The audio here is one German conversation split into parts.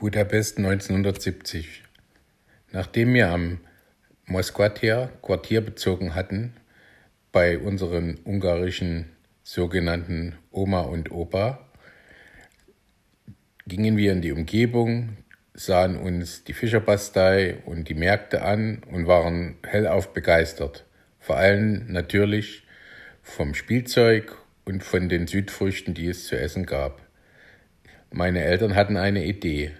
Budapest 1970. Nachdem wir am Moskwater Quartier bezogen hatten, bei unseren ungarischen sogenannten Oma und Opa, gingen wir in die Umgebung, sahen uns die Fischerbastei und die Märkte an und waren hellauf begeistert. Vor allem natürlich vom Spielzeug und von den Südfrüchten, die es zu essen gab. Meine Eltern hatten eine Idee.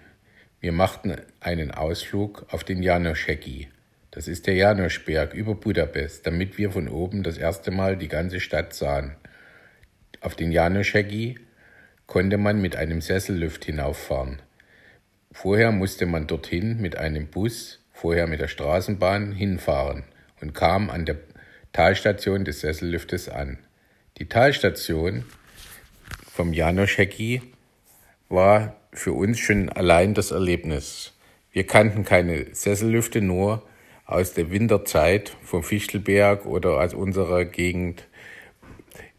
Wir machten einen Ausflug auf den Janoscheki. Das ist der Janoschberg über Budapest, damit wir von oben das erste Mal die ganze Stadt sahen. Auf den Janoscheki konnte man mit einem Sessellift hinauffahren. Vorher musste man dorthin mit einem Bus, vorher mit der Straßenbahn hinfahren und kam an der Talstation des Sesselliftes an. Die Talstation vom Janoscheki war für uns schon allein das Erlebnis. Wir kannten keine Sessellüfte nur aus der Winterzeit vom Fichtelberg oder aus unserer Gegend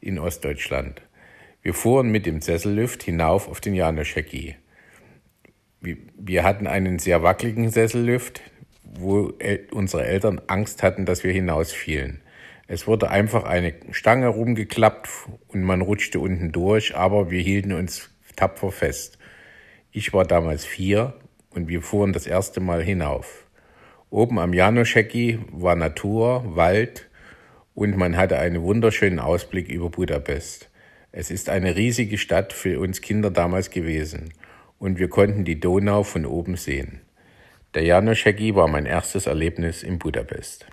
in Ostdeutschland. Wir fuhren mit dem Sessellift hinauf auf den Janoscheki. Wir hatten einen sehr wackeligen Sessellift, wo unsere Eltern Angst hatten, dass wir hinausfielen. Es wurde einfach eine Stange rumgeklappt und man rutschte unten durch, aber wir hielten uns tapfer fest. Ich war damals vier und wir fuhren das erste Mal hinauf. Oben am Janoscheki war Natur, Wald und man hatte einen wunderschönen Ausblick über Budapest. Es ist eine riesige Stadt für uns Kinder damals gewesen und wir konnten die Donau von oben sehen. Der Janoscheki war mein erstes Erlebnis in Budapest.